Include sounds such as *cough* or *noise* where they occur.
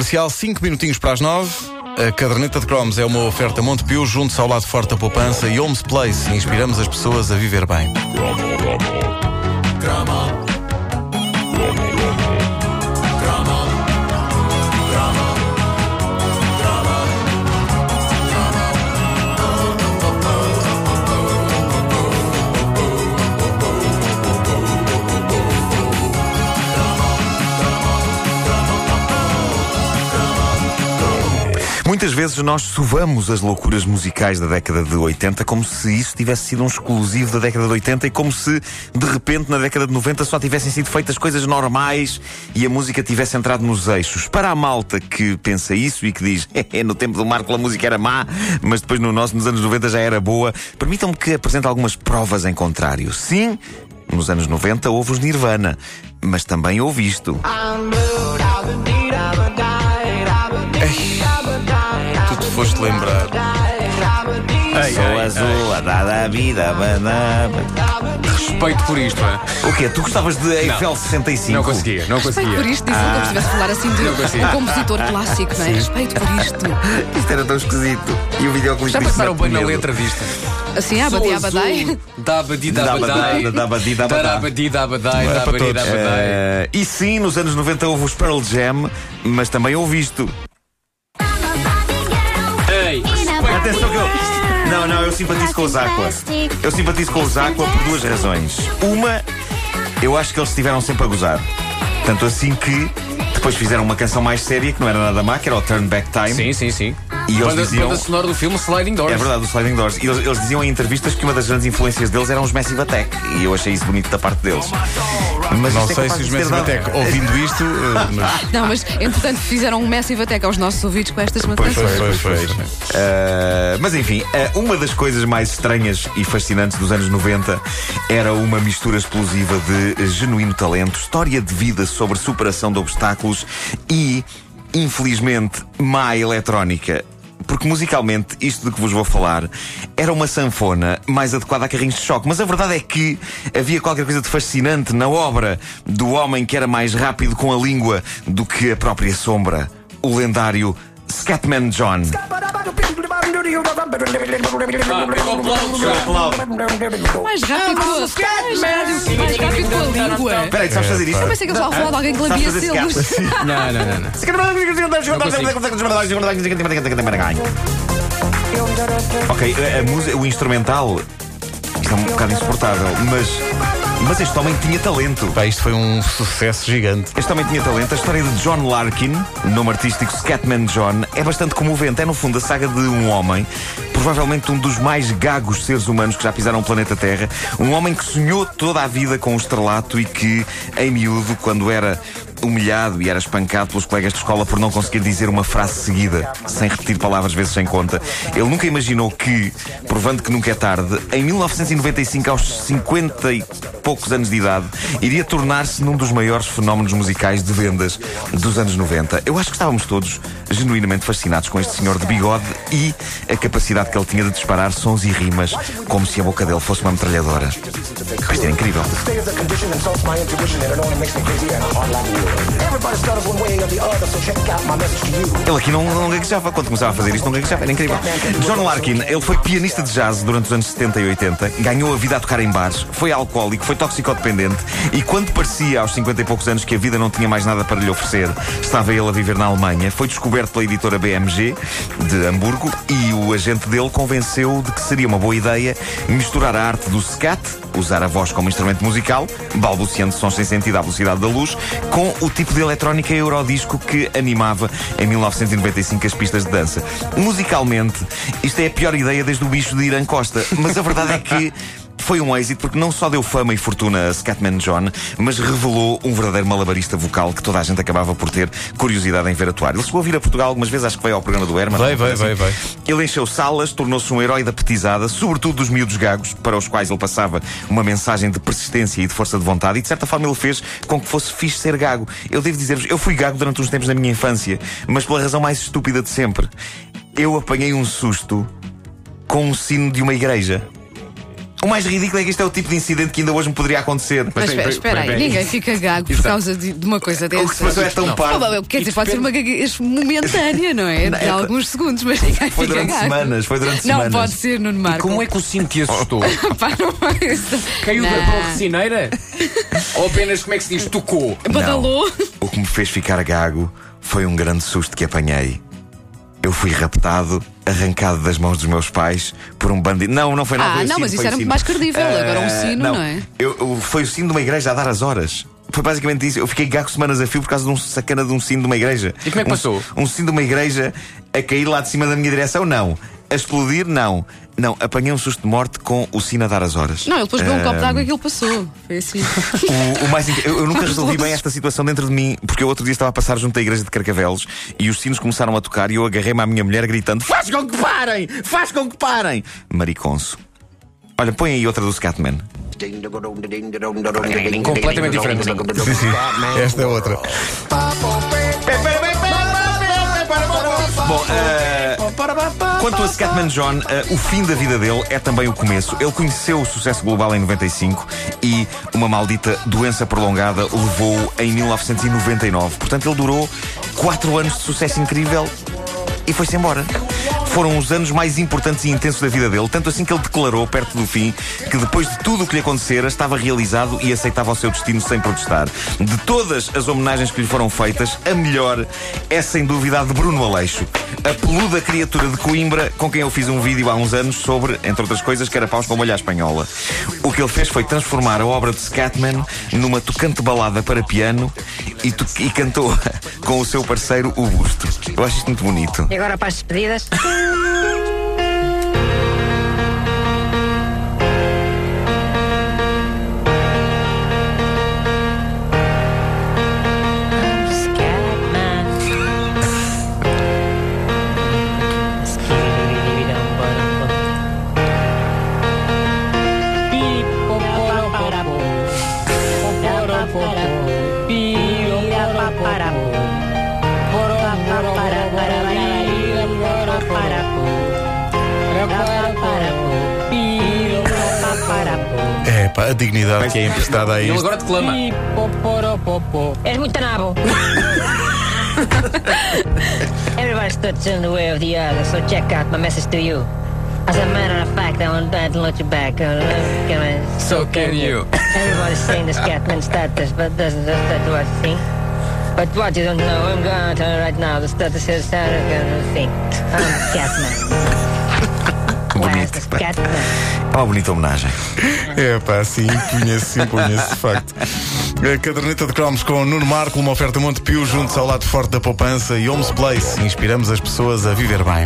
Comercial, 5 minutinhos para as 9. A caderneta de cromos é uma oferta Montepio, junto ao lado forte da poupança e Homes Place. Inspiramos as pessoas a viver bem. Muitas vezes nós sovamos as loucuras musicais da década de 80 como se isso tivesse sido um exclusivo da década de 80 e como se, de repente, na década de 90 só tivessem sido feitas coisas normais e a música tivesse entrado nos eixos. Para a malta que pensa isso e que diz *laughs* é, no tempo do Marco a música era má, mas depois no nosso, nos anos 90 já era boa, permitam-me que apresente algumas provas em contrário. Sim, nos anos 90 houve os Nirvana, mas também houve isto. Tu te foste lembrar. Ei, Sou ei, azul, a dada a vida, banana. Respeito por isto, é? O quê? Tu gostavas de Eiffel 65? Não conseguia, não Respeito por conseguia. isto, disse como se estivesse a falar assim de *laughs* um compositor clássico, não é? Respeito por isto. *laughs* Isto era tão esquisito. E o videoclipe Já passaram bem na letra disto. Assim, ah, bati, abadai. Dabadi, Dabadai, dabadai. dabadi, dabadai, é para dabadi, dabadai. Eh, e sim, nos anos 90 houve os Pearl Jam, mas também houve isto. Atenção que eu. Não, não, eu simpatizo com os Aqua. Eu simpatizo com os Aqua por duas razões. Uma, eu acho que eles estiveram sempre a gozar. Tanto assim que depois fizeram uma canção mais séria, que não era nada má, que era o Turn Back Time. sim, sim, sim. E eles banda, diziam- banda sonora do filme Sliding Doors. É verdade, o Sliding Doors. E eles, eles diziam em entrevistas que uma das grandes influências deles eram os Massive Attack. E eu achei isso bonito da parte deles. Mas Não é sei capaz se os Massive dado- Attack, ouvindo isto, eh, mas. *laughs* Não, mas entretanto fizeram um massive attack aos nossos ouvidos com estas Pois canções. foi, pois foi. Uh, mas enfim, uh, uma das coisas mais estranhas e fascinantes dos anos 90 era uma mistura explosiva de genuíno talento, história de vida sobre superação de obstáculos e, infelizmente, má eletrónica. Porque musicalmente, isto de que vos vou falar era uma sanfona mais adequada a carrinhos de choque. Mas a verdade é que havia qualquer coisa de fascinante na obra do homem que era mais rápido com a língua do que a própria sombra. O lendário Scatman John. Mais rápido com a, mais rápido, língua. Espera aí, tu sabes fazer isto? Eu pensei que eles estavam a falar de alguém que fazer selos. Não, não, não. não. Ok, a, a música, o instrumental. Isto é um bocado insuportável, mas. Mas este homem tinha talento. Pá, isto foi um sucesso gigante. Este homem tinha talento. A história de John Larkin, nome artístico Scatman John, é bastante comovente. É, no fundo, a saga de um homem, provavelmente um dos mais gagos seres humanos que já pisaram o planeta Terra. Um homem que sonhou toda a vida com o estrelato e que, em miúdo, quando era humilhado e era espancado pelos colegas de escola por não conseguir dizer uma frase seguida, sem repetir palavras vezes sem conta, ele nunca imaginou que, provando que nunca é tarde, em 1995, aos 50 e poucos anos de idade, iria tornar-se num dos maiores fenómenos musicais de vendas dos anos 90. Eu acho que estávamos todos genuinamente fascinados com este senhor de bigode e a capacidade que ele tinha de disparar sons e rimas como se a boca dele fosse uma metralhadora. Isto era incrível. Ele aqui não, não gaguejava. Quando começava a fazer isto, não gaguejava. Era incrível. John Larkin, ele foi pianista de jazz durante os anos 70 e 80, ganhou a vida a tocar em bares, foi alcoólico, foi toxicodependente e quando parecia aos 50 e poucos anos que a vida não tinha mais nada para lhe oferecer, estava ele a viver na Alemanha, foi descoberto pela editora BMG de Hamburgo e o agente dele convenceu de que seria uma boa ideia misturar a arte do scat, usar a voz como instrumento musical, balbuciando sons sem sentido à velocidade da luz, com o tipo de eletrónica eurodisco que animava em 1995 as pistas de dança. Musicalmente, isto é a pior ideia desde o bicho de Irã Costa, mas a verdade é que *laughs* foi um êxito porque não só deu fama e fortuna a Scatman John, mas revelou um verdadeiro malabarista vocal que toda a gente acabava por ter curiosidade em ver atuar. Ele chegou a vir a Portugal algumas vezes, acho que veio ao programa do Herman. Vai, vai, vai, vai. Ele encheu salas, tornou-se um herói da petizada, sobretudo dos miúdos gagos, para os quais ele passava uma mensagem de persistência e de força de vontade, e de certa forma ele fez com que fosse fixe ser gago. Eu devo dizer-vos, eu fui gago durante uns tempos da minha infância, mas pela razão mais estúpida de sempre. Eu apanhei um susto com um sino de uma igreja. O mais ridículo é que isto é o tipo de incidente que ainda hoje me poderia acontecer. Mas tem- espera, espera aí, ninguém fica gago por causa de, de uma coisa dessas. O que se passou é tão parvo. bom, quer dizer, pode ser uma gaguez momentânea, não é? *laughs* De alguns segundos, mas ninguém Foi durante gago. semanas, foi durante Não semanas. pode ser, Nuno Marco. Como é que o sino te assustou? *laughs* Pá, não é. Caiu da Não. torre cineira? Ou apenas, como é que se diz, tocou? Badalou. O que me fez ficar gago foi um grande susto que apanhei. Eu fui raptado, arrancado das mãos dos meus pais por um bandido. Não, não foi nada. Ah, foi o não, sino, mas isso era muito sino. mais credível. Agora um sino, não é? Eu, eu- foi o sino de uma igreja a dar as horas. Foi basicamente isso. Eu fiquei gago semanas a fio por causa de um sacana de um sino de uma igreja. E como é que Um- passou? Um, sino de uma igreja a cair lá de cima da minha direção? Não. A explodir? Não. Não, apanhei um susto de morte com o sino a dar as horas. Não, ele depois bebeu um copo de água e aquilo passou. Foi assim. *laughs* o, o mais inc- eu, eu nunca resolvi bem esta situação dentro de mim, porque eu outro dia estava a passar junto à igreja de Carcavelos e os sinos começaram a tocar e eu agarrei-me à minha mulher gritando: Faz com que parem! Faz com que parem! Mariconso. Olha, põe aí outra do Scatman. Completamente diferente. Sim, sim. Esta é outra. Bom, eh, quanto a Scatman John, eh, o fim da vida dele é também o começo. Ele conheceu o sucesso global em 95 e uma maldita doença prolongada o levou em 1999. Portanto, ele durou 4 anos de sucesso incrível e foi-se embora. Foram os anos mais importantes e intensos da vida dele, tanto assim que ele declarou, perto do fim, que depois de tudo o que lhe acontecera, estava realizado e aceitava o seu destino sem protestar. De todas as homenagens que lhe foram feitas, a melhor é sem dúvida a de Bruno Aleixo, a peluda criatura de Coimbra, com quem eu fiz um vídeo há uns anos sobre, entre outras coisas, carapaus com molha espanhola. O que ele fez foi transformar a obra de Scatman numa tocante balada para piano e, e cantou *laughs* com o seu parceiro o busto. Eu acho isto muito bonito. E agora para as despedidas? É pá, a dignidade que é emprestada a E ele isto. agora declama. És muito nabo. *laughs* Everybody stood in the way of the other, so check out my message to you. As a matter of fact, I want that to let you back. Uh, So can you. Everybody's saying the Scatman status, but doesn't just that what I think. But what you don't know, I'm going to tell you right now. The status is Saturday thing. I'm the *laughs* Bonito. É uma bonita homenagem. É pá, sim, impunha-se, impunha-se, de facto. A caderneta de cromos com Nuno Marco, uma oferta Montepio, juntos ao lado forte da poupança e Homes Place. Inspiramos as pessoas a viver bem.